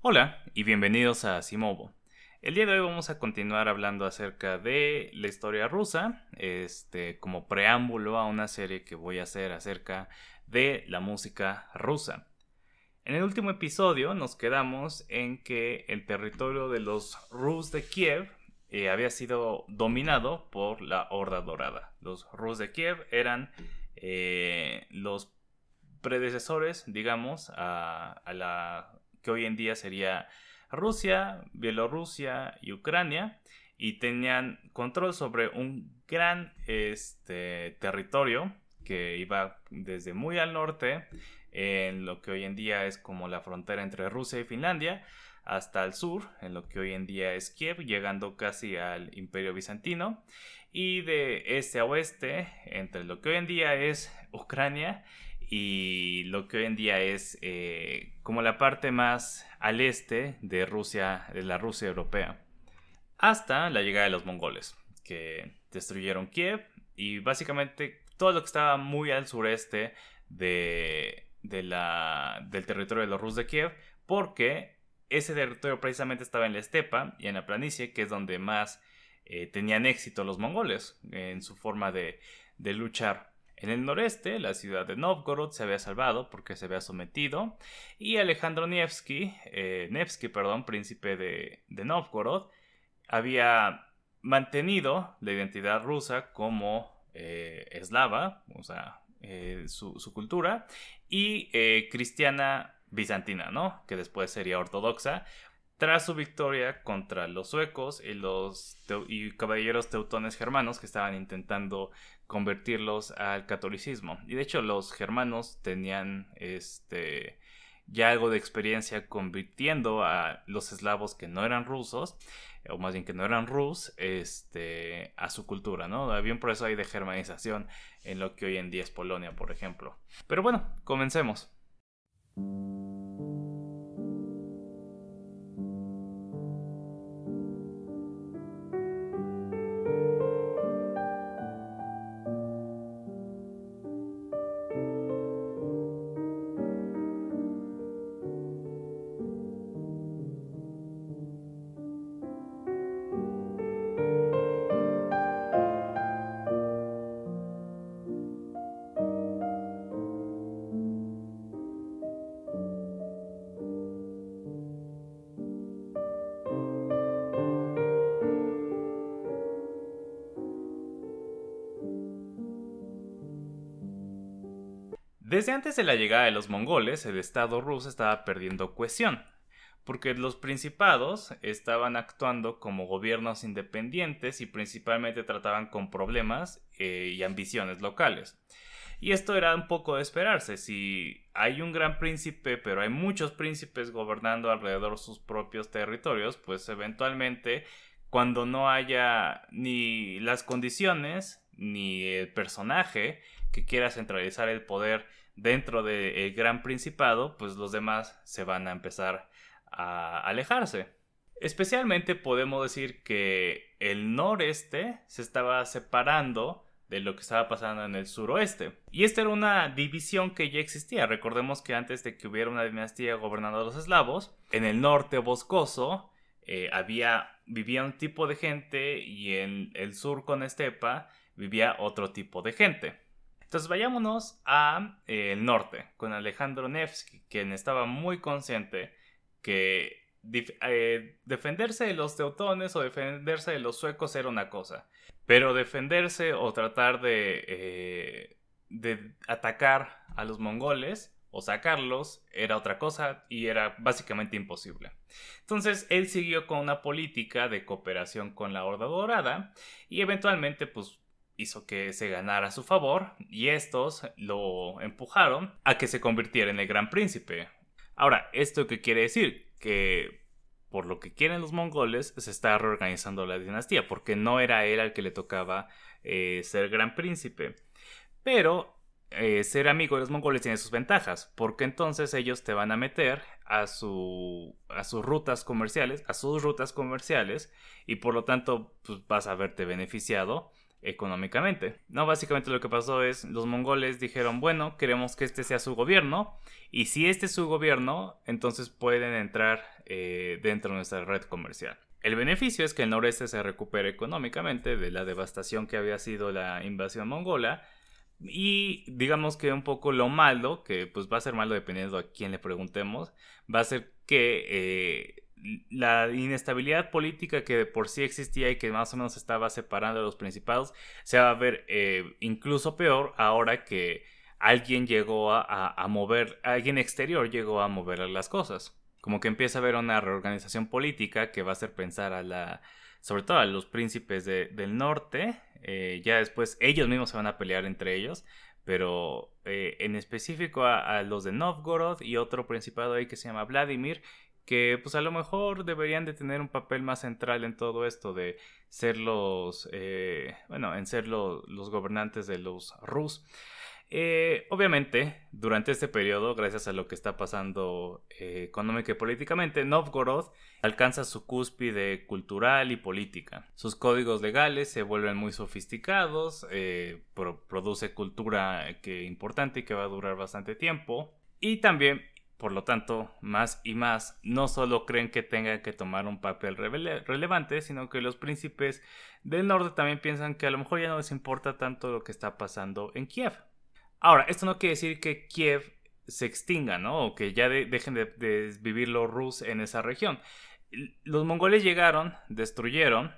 Hola y bienvenidos a Simovo. El día de hoy vamos a continuar hablando acerca de la historia rusa, este, como preámbulo a una serie que voy a hacer acerca de la música rusa. En el último episodio nos quedamos en que el territorio de los Rus de Kiev eh, había sido dominado por la Horda Dorada. Los Rus de Kiev eran eh, los predecesores, digamos, a, la que hoy en día sería Rusia, Bielorrusia y Ucrania, y tenían control sobre un gran este, territorio que iba desde muy al norte, en lo que hoy en día es como la frontera entre Rusia y Finlandia, hasta el sur, en lo que hoy en día es Kiev, llegando casi al Imperio Bizantino, y de este a oeste, entre lo que hoy en día es Ucrania y lo que hoy en día es eh, como la parte más al este de Rusia, de la Rusia europea, hasta la llegada de los mongoles, que destruyeron Kiev y básicamente todo lo que estaba muy al sureste de, del territorio de los rusos de Kiev, porque ese territorio precisamente estaba en la estepa y en la planicie, que es donde más eh, tenían éxito los mongoles en su forma de luchar. En el noreste, la ciudad de Novgorod se había salvado porque se había sometido y Alejandro Nevsky, eh, Nevsky perdón, príncipe de, Novgorod, había mantenido la identidad rusa como eh, eslava, o sea, eh, su, su, cultura, y cristiana bizantina, ¿no? Que después sería ortodoxa, tras su victoria contra los suecos y los y caballeros teutones germanos que estaban intentando convertirlos al catolicismo. Y de hecho los germanos tenían este ya algo de experiencia convirtiendo a los eslavos que no eran rusos, o más bien que no eran rus, este, a su cultura, ¿no? Había un proceso ahí de germanización en lo que hoy en día es Polonia, por ejemplo. Pero bueno, comencemos. Desde antes de la llegada de los mongoles, el Estado ruso estaba perdiendo cohesión, porque los principados estaban actuando como gobiernos independientes y principalmente trataban con problemas eh, y ambiciones locales. Y esto era un poco de esperarse. Si hay un gran príncipe, pero hay muchos príncipes gobernando alrededor de sus propios territorios, pues eventualmente, cuando no haya ni las condiciones, ni el personaje que quiera centralizar el poder dentro del Gran Principado, pues los demás se van a empezar a alejarse. Especialmente podemos decir que el noreste se estaba separando de lo que estaba pasando en el suroeste. Y esta era una división que ya existía. Recordemos que antes de que hubiera una dinastía gobernando a los eslavos, en el norte boscoso eh, había, vivía un tipo de gente y en el sur con estepa vivía otro tipo de gente. Entonces vayámonos al eh, norte, con Alejandro Nevsky, quien estaba muy consciente que eh, defenderse de los teutones o defenderse de los suecos era una cosa, pero defenderse o tratar de, eh, de atacar a los mongoles o sacarlos era otra cosa y era básicamente imposible. Entonces él siguió con una política de cooperación con la Horda Dorada y eventualmente pues hizo que se ganara a su favor y estos lo empujaron a que se convirtiera en el gran príncipe. Ahora, ¿esto qué quiere decir? Que por lo que quieren los mongoles se está reorganizando la dinastía, porque no era él al que le tocaba eh, ser gran príncipe. Pero eh, ser amigo de los mongoles tiene sus ventajas, porque entonces ellos te van a meter a, a sus rutas comerciales, a sus rutas comerciales, y por lo tanto pues, vas a verte beneficiado económicamente. No, básicamente lo que pasó es los mongoles dijeron, bueno, queremos que este sea su gobierno y si este es su gobierno, entonces pueden entrar eh, dentro de nuestra red comercial. El beneficio es que el noreste se recupere económicamente de la devastación que había sido la invasión mongola y digamos que un poco lo malo, que pues va a ser malo dependiendo a quién le preguntemos, va a ser que eh, la inestabilidad política que de por sí existía y que más o menos estaba separando a los principados se va a ver eh, incluso peor ahora que alguien llegó a, mover, alguien exterior llegó a mover las cosas. Como que empieza a haber una reorganización política que va a hacer pensar a la, sobre todo a los príncipes del norte, eh, ya después ellos mismos se van a pelear entre ellos, pero eh, en específico a, a, los de Novgorod y otro principado ahí que se llama Vladimir, que pues a lo mejor deberían de tener un papel más central en todo esto de ser los, eh, bueno, en ser los gobernantes de los Rus. Eh, obviamente, durante este periodo, gracias a lo que está pasando eh, económica y políticamente, Novgorod alcanza su cúspide cultural y política. Sus códigos legales se vuelven muy sofisticados, produce cultura que importante y que va a durar bastante tiempo. Y también por lo tanto, más y más no solo creen que tengan que tomar un papel relevante, sino que los príncipes del norte también piensan que a lo mejor ya no les importa tanto lo que está pasando en Kiev. Ahora, esto no quiere decir que Kiev se extinga, ¿no? O que ya dejen de, vivir los rus en esa región. Los mongoles llegaron, destruyeron,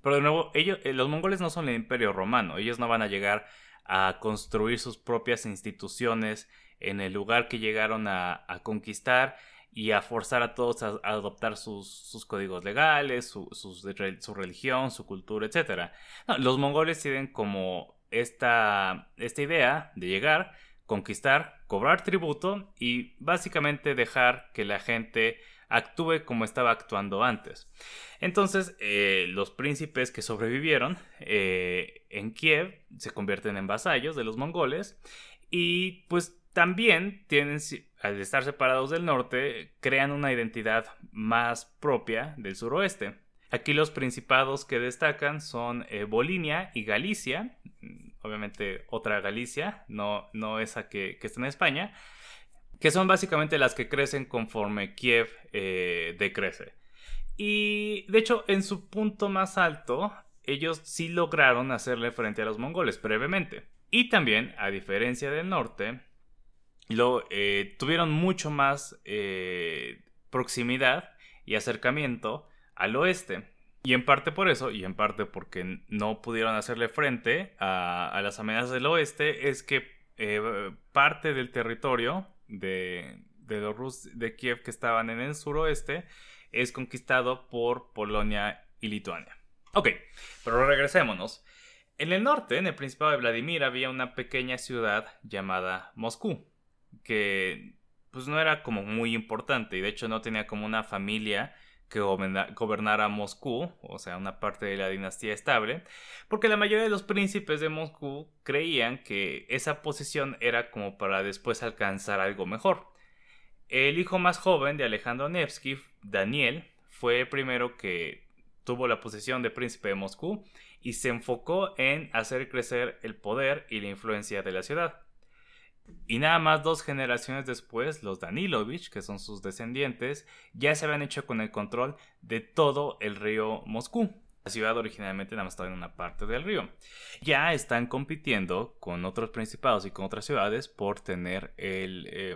pero de nuevo, ellos, eh, los mongoles no son el imperio romano, ellos no van a llegar a construir sus propias instituciones en el lugar que llegaron a, conquistar y a forzar a todos a, adoptar sus, códigos legales, su, religión, su cultura, etc. los mongoles tienen como esta, esta idea de llegar, conquistar, cobrar tributo y básicamente dejar que la gente actúe como estaba actuando antes. Entonces, eh, los príncipes que sobrevivieron eh, en Kiev se convierten en vasallos de los mongoles y pues también tienen, al estar separados del norte, crean una identidad más propia del suroeste. Aquí los principados que destacan son eh, Bolinia y Galicia, mm, obviamente otra Galicia, no, no esa que, está en España, que son básicamente las que crecen conforme Kiev eh, decrece. Y de hecho, en su punto más alto, ellos sí lograron hacerle frente a los mongoles brevemente. Y también, a diferencia del norte, lo, eh, tuvieron mucho más eh, proximidad y acercamiento al oeste. Y en parte por eso, y en parte porque no pudieron hacerle frente a, las amenazas del oeste, es que parte del territorio de, de los Rus de Kiev que estaban en el suroeste es conquistado por Polonia y Lituania. Ok, pero regresémonos. En el norte, en el Principado de Vladimir, había una pequeña ciudad llamada Moscú que pues no era como muy importante y de hecho no tenía como una familia que gobernara Moscú, o sea, una parte de la dinastía estable, porque la mayoría de los príncipes de Moscú creían que esa posición era como para después alcanzar algo mejor. El hijo más joven de Alejandro Nevsky, Daniel, fue el primero que tuvo la posición de príncipe de Moscú y se enfocó en hacer crecer el poder y la influencia de la ciudad. Y nada más dos generaciones después, los Danilovich, que son sus descendientes, ya se habían hecho con el control de todo el río Moscú. La ciudad originalmente nada más estaba en una parte del río. Ya están compitiendo con otros principados y con otras ciudades por tener eh,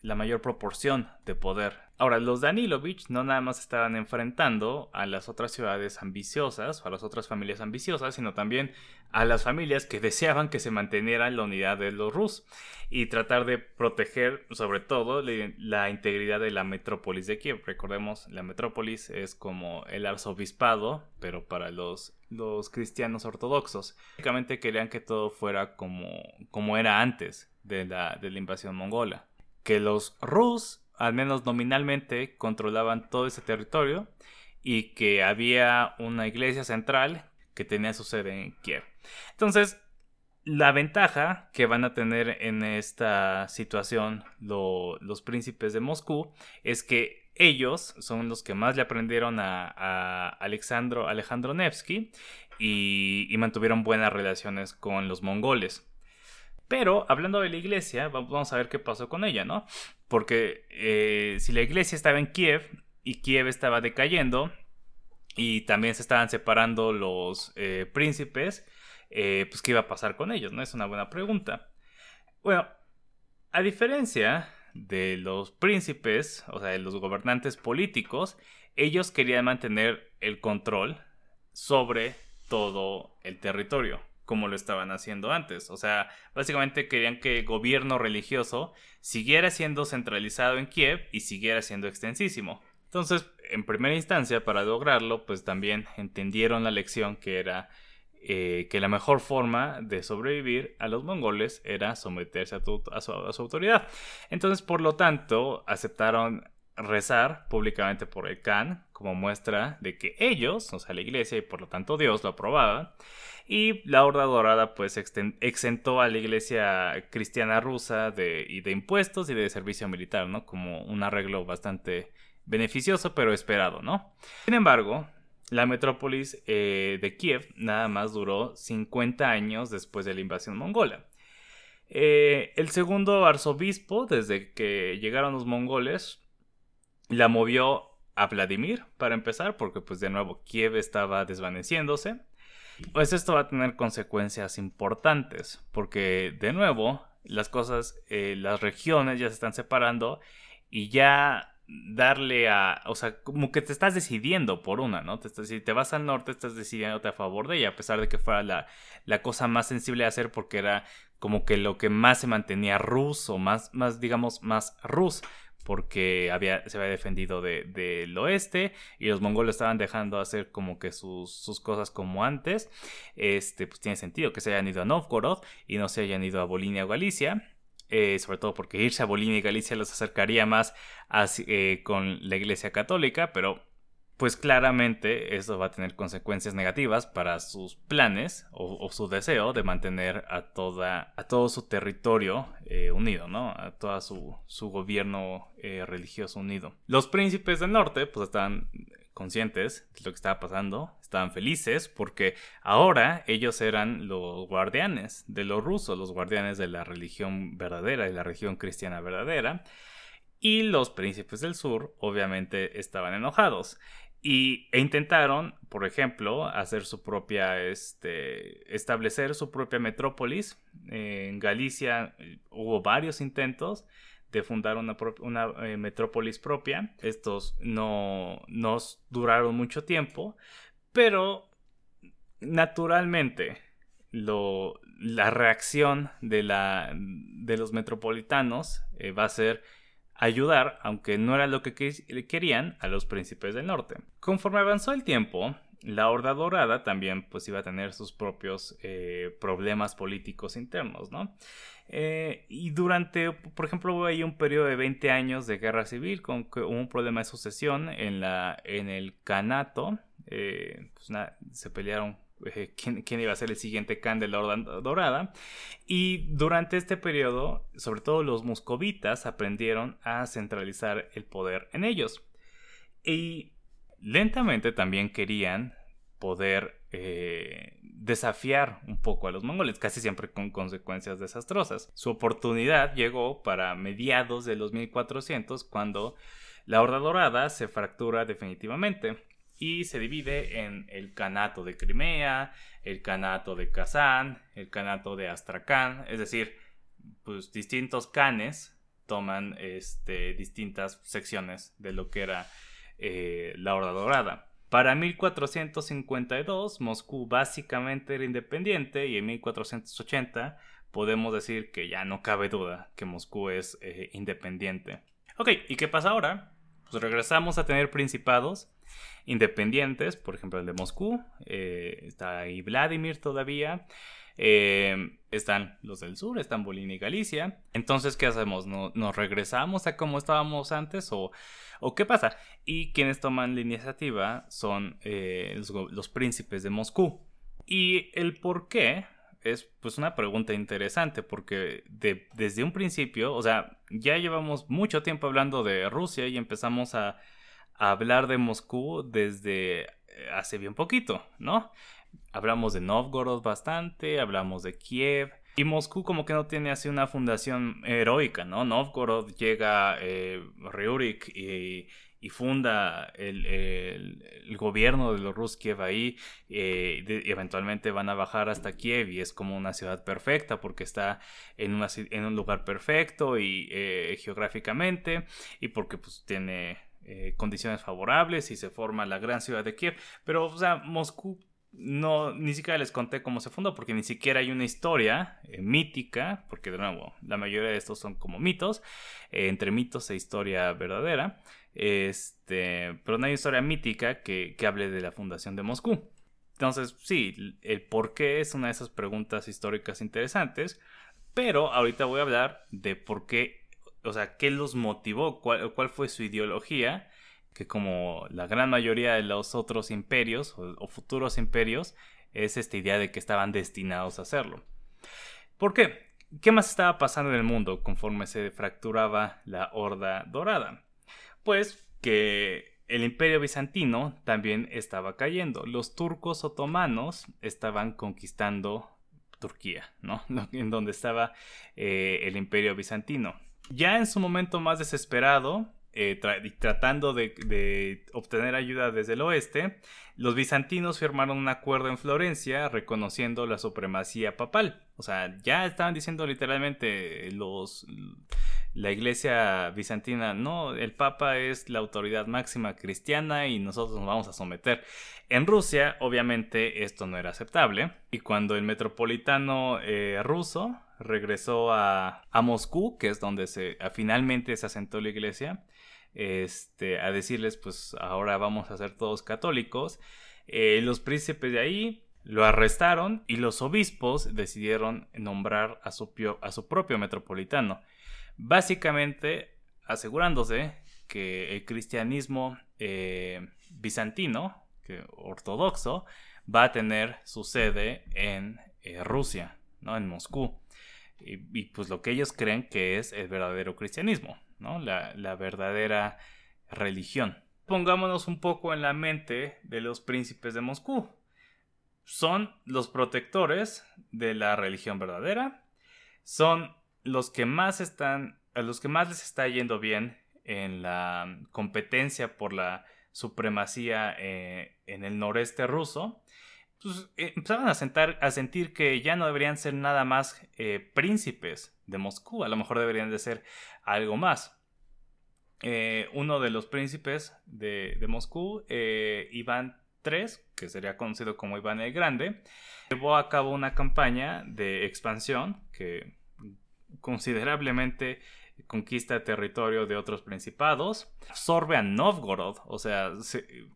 la mayor proporción de poder. Ahora, los Danilovich no nada más estaban enfrentando a las otras ciudades ambiciosas o a las otras familias ambiciosas, sino también a las familias que deseaban que se manteniera la unidad de los Rus y tratar de proteger sobre todo la integridad de la metrópolis de Kiev. Recordemos, la metrópolis es como el arzobispado, pero para los, los cristianos ortodoxos. Básicamente querían que todo fuera como, como era antes de la, de la invasión mongola que los Rus, al menos nominalmente, controlaban todo ese territorio y que había una iglesia central que tenía su sede en Kiev. Entonces, la ventaja que van a tener en esta situación los príncipes de Moscú es que ellos son los que más le aprendieron a, Alexandro, Alejandro Nevsky y, mantuvieron buenas relaciones con los mongoles. Pero hablando de la iglesia, vamos a ver qué pasó con ella, ¿no? Porque eh, si la iglesia estaba en Kiev y Kiev estaba decayendo y también se estaban separando los eh, príncipes, eh, pues qué iba a pasar con ellos, ¿no? Es una buena pregunta. Bueno, a diferencia de los príncipes, o sea, de los gobernantes políticos, ellos querían mantener el control sobre todo el territorio, como lo estaban haciendo antes. O sea, básicamente querían que el gobierno religioso siguiera siendo centralizado en Kiev y siguiera siendo extensísimo. Entonces, en primera instancia, para lograrlo, pues también entendieron la lección que era eh, que la mejor forma de sobrevivir a los mongoles era someterse a, su, autoridad. Entonces, por lo tanto, aceptaron rezar públicamente por el Khan como muestra de que ellos, o sea, la iglesia y por lo tanto Dios lo aprobaba. Y la Horda Dorada pues exentó a la iglesia cristiana rusa de, y de impuestos y de servicio militar, ¿no? Como un arreglo bastante beneficioso pero esperado, ¿no? Sin embargo, la metrópolis eh, de Kiev nada más duró 50 años después de la invasión mongola. Eh, el segundo arzobispo, desde que llegaron los mongoles, la movió a Vladimir para empezar, porque pues de nuevo Kiev estaba desvaneciéndose. Pues esto va a tener consecuencias importantes, porque de nuevo las cosas, eh, las regiones ya se están separando y ya darle a, o sea, como que te estás decidiendo por una, ¿no? Te si te vas al norte, estás decidiéndote a favor de ella, a pesar de que fuera la, la cosa más sensible a hacer porque era como que lo que más se mantenía rus o más, más digamos, más rus porque había, se había defendido del oeste y los mongoles estaban dejando hacer como que sus, sus, cosas como antes, este, pues tiene sentido que se hayan ido a Novgorod y no se hayan ido a Bolinia o Galicia. Eh, sobre todo porque irse a Bolivia y Galicia los acercaría más eh, con la Iglesia Católica, pero pues claramente eso va a tener consecuencias negativas para sus planes o, su deseo de mantener a, toda, a todo su territorio eh, unido, ¿no? A todo su, su gobierno religioso unido. Los príncipes del norte pues estaban conscientes de lo que estaba pasando, estaban felices porque ahora ellos eran los guardianes de los rusos, los guardianes de la religión verdadera, de la religión cristiana verdadera, y los príncipes del sur obviamente estaban enojados. Y, e intentaron, por ejemplo, hacer su propia, este, establecer su propia metrópolis. en Galicia eh, hubo varios intentos, de fundar una, una eh, metrópolis propia. Estos no nos duraron mucho tiempo, pero naturalmente lo, la reacción de, la, de los metropolitanos eh, va a ser ayudar, aunque no era lo que querían, a los príncipes del norte. Conforme avanzó el tiempo, la Horda Dorada también pues iba a tener sus propios eh, problemas políticos internos, ¿no? Eh, y durante, por ejemplo, hubo ahí un periodo de 20 años de guerra civil con un problema de sucesión en, la, en el Canato. Eh, pues se pelearon quién, quién, iba a ser el siguiente Khan de la Horda Dorada. Y durante este periodo, sobre todo los moscovitas aprendieron a centralizar el poder en ellos. Y lentamente también querían poder eh, desafiar un poco a los mongoles, casi siempre con consecuencias desastrosas. Su oportunidad llegó para mediados de los 1400, cuando la Horda Dorada se fractura definitivamente y se divide en el Canato de Crimea, el Canato de Kazán, el Canato de Astrakán, es decir, pues distintos canes toman este, distintas secciones de lo que era eh, la Horda Dorada. Para 1452, Moscú básicamente era independiente y en 1480 podemos decir que ya no cabe duda que Moscú es eh, independiente. Ok, ¿y qué pasa ahora? Pues regresamos a tener principados independientes, por ejemplo el de Moscú, eh, está ahí Vladimir todavía, eh, están los del sur, están Bolivia y Galicia. Entonces, ¿qué hacemos? ¿Nos regresamos a como estábamos antes o, o qué pasa? Y quienes toman la iniciativa son eh, los, príncipes de Moscú. Y el por qué es pues una pregunta interesante porque desde un principio, o sea, ya llevamos mucho tiempo hablando de Rusia y empezamos a, hablar de Moscú desde eh, hace bien poquito, ¿no? Hablamos de Novgorod bastante, hablamos de Kiev, y Moscú como que no tiene así una fundación heroica, ¿no? Novgorod llega eh, Ryurik y, funda el, gobierno de los Ruskiev ahí eh, y eventualmente van a bajar hasta Kiev y es como una ciudad perfecta porque está en, una, en un lugar perfecto y eh, geográficamente y porque pues tiene condiciones favorables y se forma la gran ciudad de Kiev. Pero, o sea, Moscú no, ni siquiera les conté cómo se fundó, porque ni siquiera hay una historia eh, mítica, porque de nuevo, la mayoría de estos son como mitos, eh, entre mitos e historia verdadera, este, pero no hay historia mítica que, que hable de la fundación de Moscú. Entonces, sí, el por qué es una de esas preguntas históricas interesantes, pero ahorita voy a hablar de por qué, o sea, qué los motivó, cuál, fue su ideología que como la gran mayoría de los otros imperios o, futuros imperios, es esta idea de que estaban destinados a hacerlo. ¿Por qué? ¿Qué más estaba pasando en el mundo conforme se fracturaba la Horda Dorada? Pues que el imperio bizantino también estaba cayendo. Los turcos otomanos estaban conquistando Turquía, ¿no? En donde estaba eh, el imperio bizantino. Ya en su momento más desesperado, eh, tratando de, obtener ayuda desde el oeste, los bizantinos firmaron un acuerdo en Florencia reconociendo la supremacía papal. O sea, ya estaban diciendo literalmente los la iglesia bizantina, no, el papa es la autoridad máxima cristiana y nosotros nos vamos a someter. En Rusia, obviamente, esto no era aceptable. Y cuando el metropolitano eh, ruso regresó a, a, Moscú, que es donde se, finalmente se asentó la iglesia, este, a decirles, pues ahora vamos a ser todos católicos. Eh, los príncipes de ahí lo arrestaron y los obispos decidieron nombrar a su, a su propio metropolitano. Básicamente asegurándose que el cristianismo eh, bizantino, que, ortodoxo, va a tener su sede en eh, Rusia, ¿no? en Moscú. Y, pues lo que ellos creen que es el verdadero cristianismo. La, verdadera religión. Pongámonos un poco en la mente de los príncipes de Moscú. Son los protectores de la religión verdadera. Son los que más están, a los que más les está yendo bien en la competencia por la supremacía eh, en el noreste ruso. Pues, eh, empezaron a, sentar, a sentir que ya no deberían ser nada más eh, príncipes de Moscú, a lo mejor deberían de ser algo más. Eh, uno de los príncipes de, Moscú, Iván III, que sería conocido como Iván el Grande, llevó a cabo una campaña de expansión que considerablemente conquista territorio de otros principados, absorbe a Novgorod, o sea,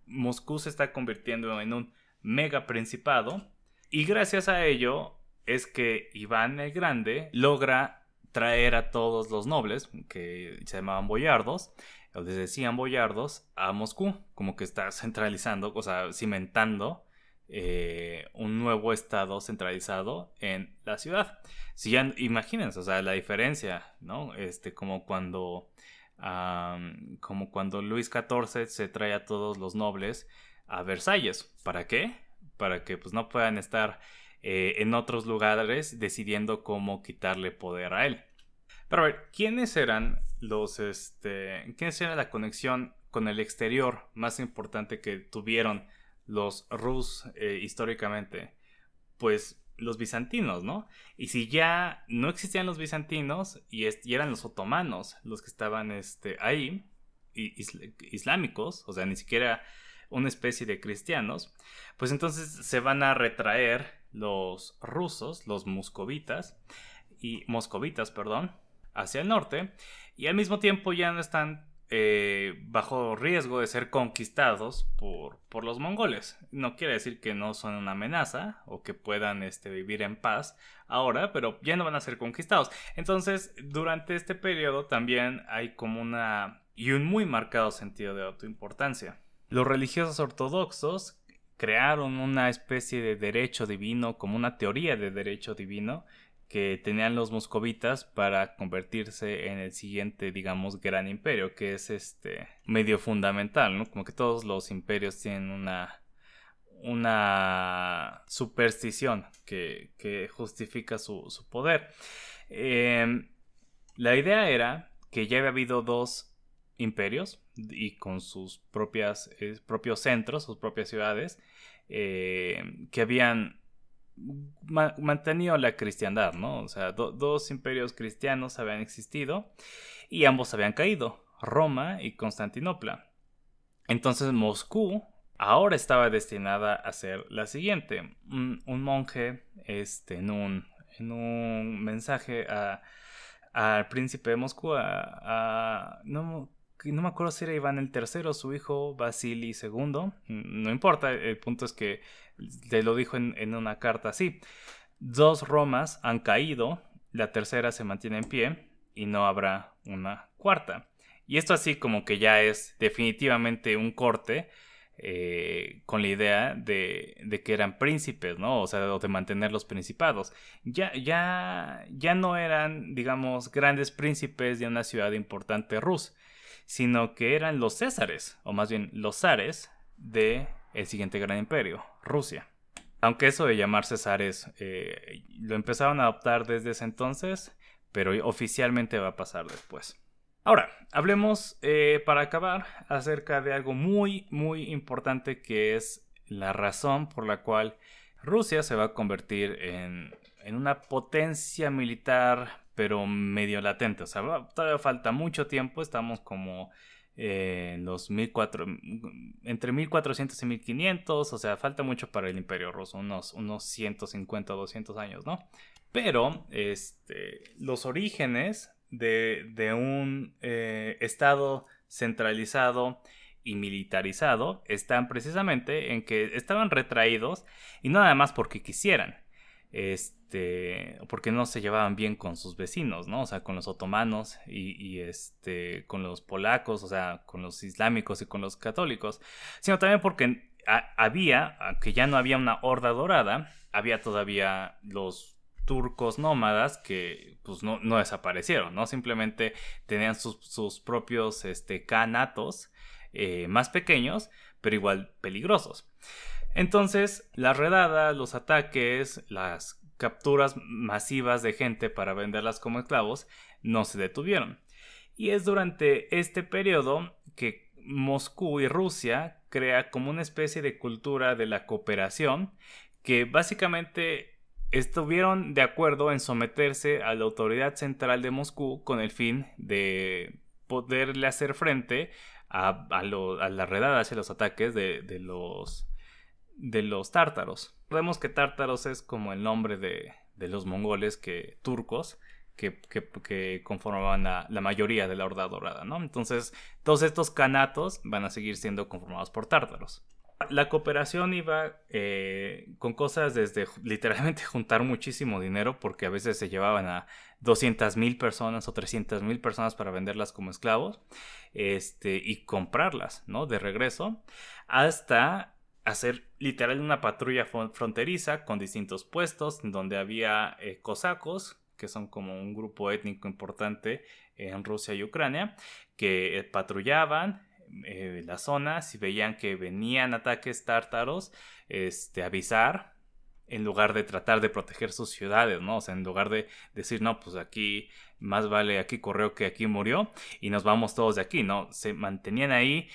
Moscú se está convirtiendo en un mega principado. Y gracias a ello es que Iván el Grande logra traer a todos los nobles, que se llamaban boyardos, o les decían boyardos, a Moscú, como que está centralizando, o sea, cimentando eh, un nuevo estado centralizado en la ciudad. Si ya, imagínense, o sea, la diferencia, ¿no? Este, como cuando, como cuando Luis XIV se trae a todos los nobles a Versalles. ¿Para qué? Para que pues no puedan estar eh, en otros lugares decidiendo cómo quitarle poder a él. Pero a ver, ¿quiénes eran los, este, quiénes era la conexión con el exterior más importante que tuvieron los Rus eh, históricamente? Pues los bizantinos, ¿no? Y si ya no existían los bizantinos y, eran los otomanos los que estaban este, ahí, islámicos, o sea, ni siquiera una especie de cristianos, pues entonces se van a retraer los rusos, los moscovitas, y moscovitas, perdón, hacia el norte, y al mismo tiempo ya no están eh, bajo riesgo de ser conquistados por, por, los mongoles. No quiere decir que no son una amenaza o que puedan este, vivir en paz ahora, pero ya no van a ser conquistados. Entonces, durante este periodo también hay como una y un muy marcado sentido de autoimportancia. Los religiosos ortodoxos crearon una especie de derecho divino, como una teoría de derecho divino, que tenían los moscovitas para convertirse en el siguiente, digamos, gran imperio, que es este medio fundamental, ¿no? Como que todos los imperios tienen una una superstición que, justifica su, poder. Em, la idea era que ya había habido dos imperios y con sus propias, eh, propios centros, sus propias ciudades, em, que habían mantenido la cristiandad, ¿no? O sea, dos imperios cristianos habían existido y ambos habían caído, Roma y Constantinopla. Entonces Moscú ahora estaba destinada a ser la siguiente. Un, monje, este, en un, en un mensaje al príncipe de Moscú, a, no, no me acuerdo si era Iván el III, su hijo Vasily II, no importa, el punto es que te lo dijo en, una carta así. Dos Romas han caído, la tercera se mantiene en pie y no habrá una cuarta. Y esto así como que ya es definitivamente un corte eh, con la idea de, de, que eran príncipes, ¿no? O sea, de mantener los principados. Ya, ya, ya no eran, digamos, grandes príncipes de una ciudad importante rus, sino que eran los césares, o más bien los zares de el siguiente gran imperio, Rusia. Aunque eso de llamar Césares eh, lo empezaron a adoptar desde ese entonces, pero oficialmente va a pasar después. Ahora, hablemos eh, para acabar acerca de algo muy, muy importante que es la razón por la cual Rusia se va a convertir en, en una potencia militar, pero medio latente. O sea, todavía falta mucho tiempo, estamos como eh, los entre 1400 y 1500, o sea, falta mucho para el Imperio Ruso, unos, unos 150 o 200 años, ¿no? Pero este, los orígenes de, un eh, Estado centralizado y militarizado están precisamente en que estaban retraídos y no nada más porque quisieran, este, porque no se llevaban bien con sus vecinos, ¿no? O sea, con los otomanos y, este, con los polacos, o sea, con los islámicos y con los católicos, sino también porque había, que ya no había una horda dorada, había todavía los turcos nómadas que pues no, desaparecieron, ¿no? Simplemente tenían sus, propios este, canatos eh, más pequeños, pero igual peligrosos. Entonces, la redada, los ataques, las capturas masivas de gente para venderlas como esclavos no se detuvieron. Y es durante este periodo que Moscú y Rusia crea como una especie de cultura de la cooperación que básicamente estuvieron de acuerdo en someterse a la autoridad central de Moscú con el fin de poderle hacer frente a, la redada hacia los ataques de los de los tártaros. Vemos que tártaros es como el nombre de, los mongoles que turcos que, que, conformaban la mayoría de la Horda Dorada, ¿no? Entonces, todos estos canatos van a seguir siendo conformados por tártaros. La cooperación iba eh, con cosas desde literalmente juntar muchísimo dinero, porque a veces se llevaban a 200 mil personas o 300 mil personas para venderlas como esclavos, este, y comprarlas, ¿no? De regreso, hasta hacer literal una patrulla fronteriza con distintos puestos donde había eh, cosacos que son como un grupo étnico importante en Rusia y Ucrania que eh, patrullaban eh, las zonas y veían que venían ataques tártaros este avisar en lugar de tratar de proteger sus ciudades, ¿no? O sea, en lugar de decir, no, pues aquí más vale aquí corrió que aquí murió y nos vamos todos de aquí, ¿no? Se mantenían ahí,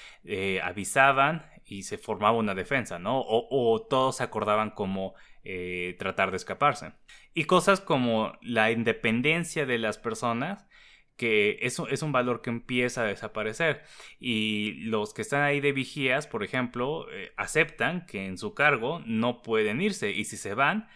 avisaban y se formaba una defensa, ¿no? O, todos se acordaban como eh, tratar de escaparse. Y cosas como la independencia de las personas, que eso es un valor que empieza a desaparecer. Y los que están ahí de vigías, por ejemplo, eh, aceptan que en su cargo no pueden irse y si se van,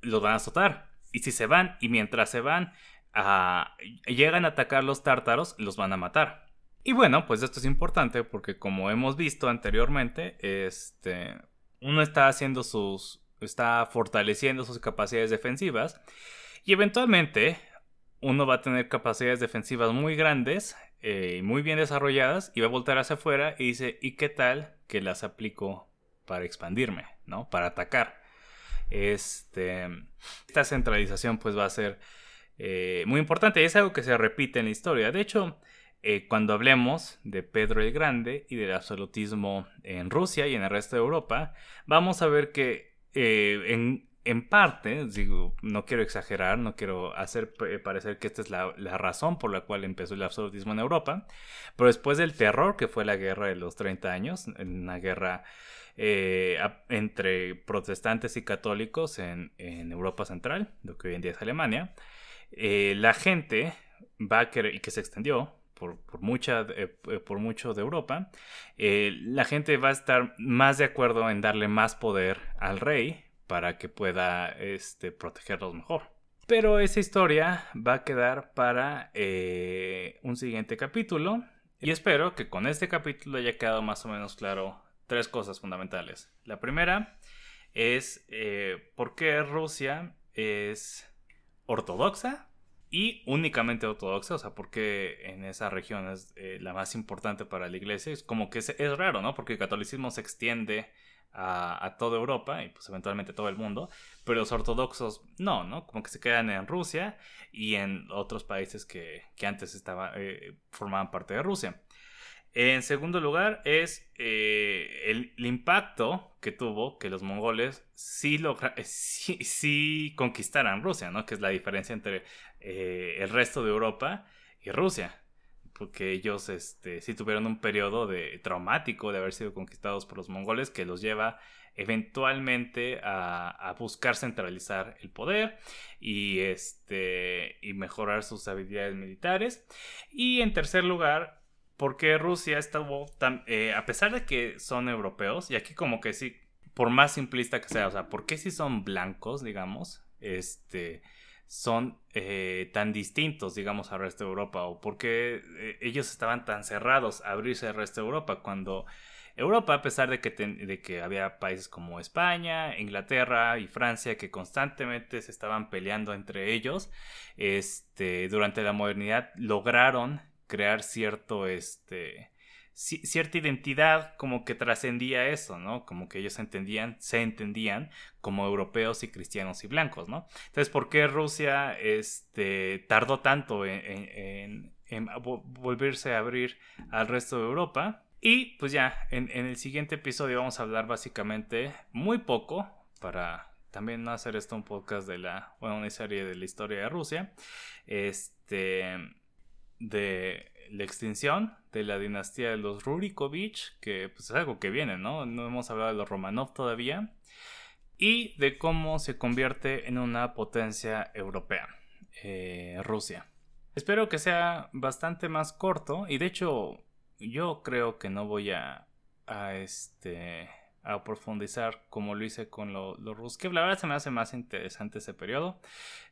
los van a azotar. Y si se van y mientras se van, ah, llegan a atacar los tártaros, los van a matar. Y bueno, pues esto es importante porque como hemos visto anteriormente, este, uno está haciendo sus, está fortaleciendo sus capacidades defensivas y eventualmente uno va a tener capacidades defensivas muy grandes eh, muy bien desarrolladas y va a voltar hacia afuera y dice, ¿y qué tal que las aplico para expandirme, ¿no? Para atacar. Este, esta centralización pues va a ser eh, muy importante y es algo que se repite en la historia. De hecho, eh, cuando hablemos de Pedro el Grande y del absolutismo en Rusia y en el resto de Europa, vamos a ver que eh, en, parte, no quiero exagerar, no quiero hacer parecer que esta es la, razón por la cual empezó el absolutismo en Europa, pero después del terror que fue la guerra de los 30 años, una guerra eh, entre protestantes y católicos en, en, Europa Central, lo que hoy en día es Alemania, la gente va a querer, y que se extendió, eh, eh, por mucho de Europa, eh, la gente va a estar más de acuerdo en darle más poder al rey para que pueda este, protegerlos mejor. Pero esa historia va a quedar para un siguiente capítulo y espero que con este capítulo haya quedado más o menos claro tres cosas fundamentales. La primera es por qué Rusia es ortodoxa y únicamente ortodoxa, o sea, porque en esa región es eh, la más importante para la iglesia, es como que es, raro, ¿no? Porque el catolicismo se extiende a, toda Europa y pues eventualmente todo el mundo, pero los ortodoxos no, ¿no? Como que se quedan en Rusia y en otros países que, antes estaba, eh, formaban parte de Rusia. En segundo lugar es eh, el, impacto que tuvo que los mongoles sí, sí, conquistaran Rusia, ¿no? Que es la diferencia entre eh, el resto de Europa y Rusia. Porque ellos este, sí tuvieron un periodo de, traumático de haber sido conquistados por los mongoles que los lleva eventualmente a, buscar centralizar el poder y, este, y mejorar sus habilidades militares. Y en tercer lugar, porque Rusia estuvo tan, eh, a pesar de que son europeos, y aquí como que sí, por más simplista que sea, o sea, ¿por qué si son blancos, digamos, este, son eh, tan distintos, digamos, al resto de Europa? ¿O por qué eh, ellos estaban tan cerrados a abrirse al resto de Europa cuando Europa, a pesar de que, de que había países como España, Inglaterra y Francia que constantemente se estaban peleando entre ellos, este, durante la modernidad lograron crear cierto, este, cierta identidad como que trascendía eso, ¿no? Como que ellos entendían, se entendían como europeos y cristianos y blancos, ¿no? Entonces, ¿por qué Rusia este, tardó tanto en, volverse a abrir al resto de Europa? Y pues ya, en, el siguiente episodio vamos a hablar básicamente muy poco para también no hacer esto un podcast de la, bueno, una serie de la historia de Rusia. Este, de la extinción de la dinastía de los Rurikovich, que pues, es algo que viene, ¿no? No hemos hablado de los Romanov todavía, y de cómo se convierte en una potencia europea, eh, Rusia. Espero que sea bastante más corto, y de hecho yo creo que no voy a, a este a profundizar como lo hice con los lo que La verdad se me hace más interesante ese periodo,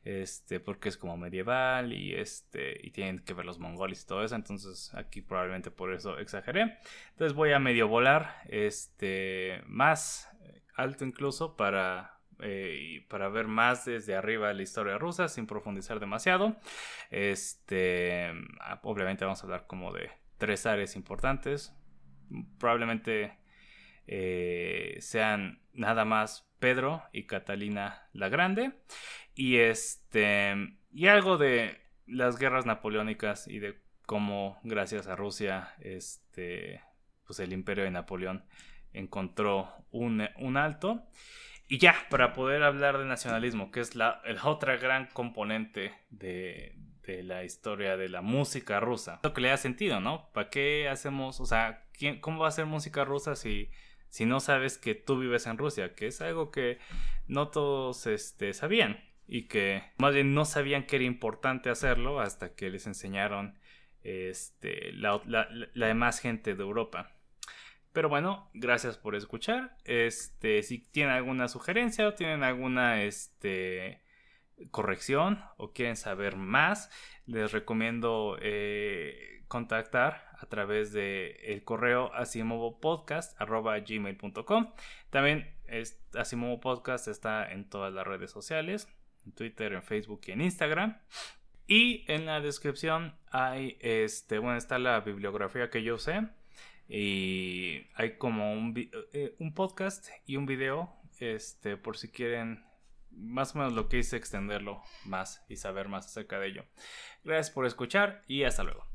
este, porque es como medieval y este y tienen que ver los mongoles y todo eso, entonces aquí probablemente por eso exageré. Entonces voy a medio volar, este, más alto incluso para eh, para ver más desde arriba la historia rusa sin profundizar demasiado. Este, obviamente vamos a hablar como de tres áreas importantes. Probablemente eh, sean nada más Pedro y Catalina la Grande. Y este. Y algo de las guerras napoleónicas y de cómo, gracias a Rusia, este. Pues el imperio de Napoleón encontró un, un alto. Y ya, para poder hablar de nacionalismo, que es la, otra gran componente de, de, la historia de la música rusa. Lo que le da sentido, ¿no? ¿Para qué hacemos, o sea, ¿quién, ¿cómo va a ser música rusa si si no sabes que tú vives en Rusia, que es algo que no todos este, sabían y que más bien no sabían que era importante hacerlo hasta que les enseñaron este, la, demás gente de Europa. Pero bueno, gracias por escuchar. Este, si tienen alguna sugerencia o tienen alguna este, corrección o quieren saber más, les recomiendo eh, contactar a través de el correo asimovopodcast.gmail.com También es, Asimovo Podcast está en todas las redes sociales, en Twitter, en Facebook y en Instagram. Y en la descripción hay, este, bueno, está la bibliografía que yo usé. Y hay como un, eh, un podcast y un video, este, por si quieren más o menos lo que hice extenderlo más y saber más acerca de ello. Gracias por escuchar y hasta luego.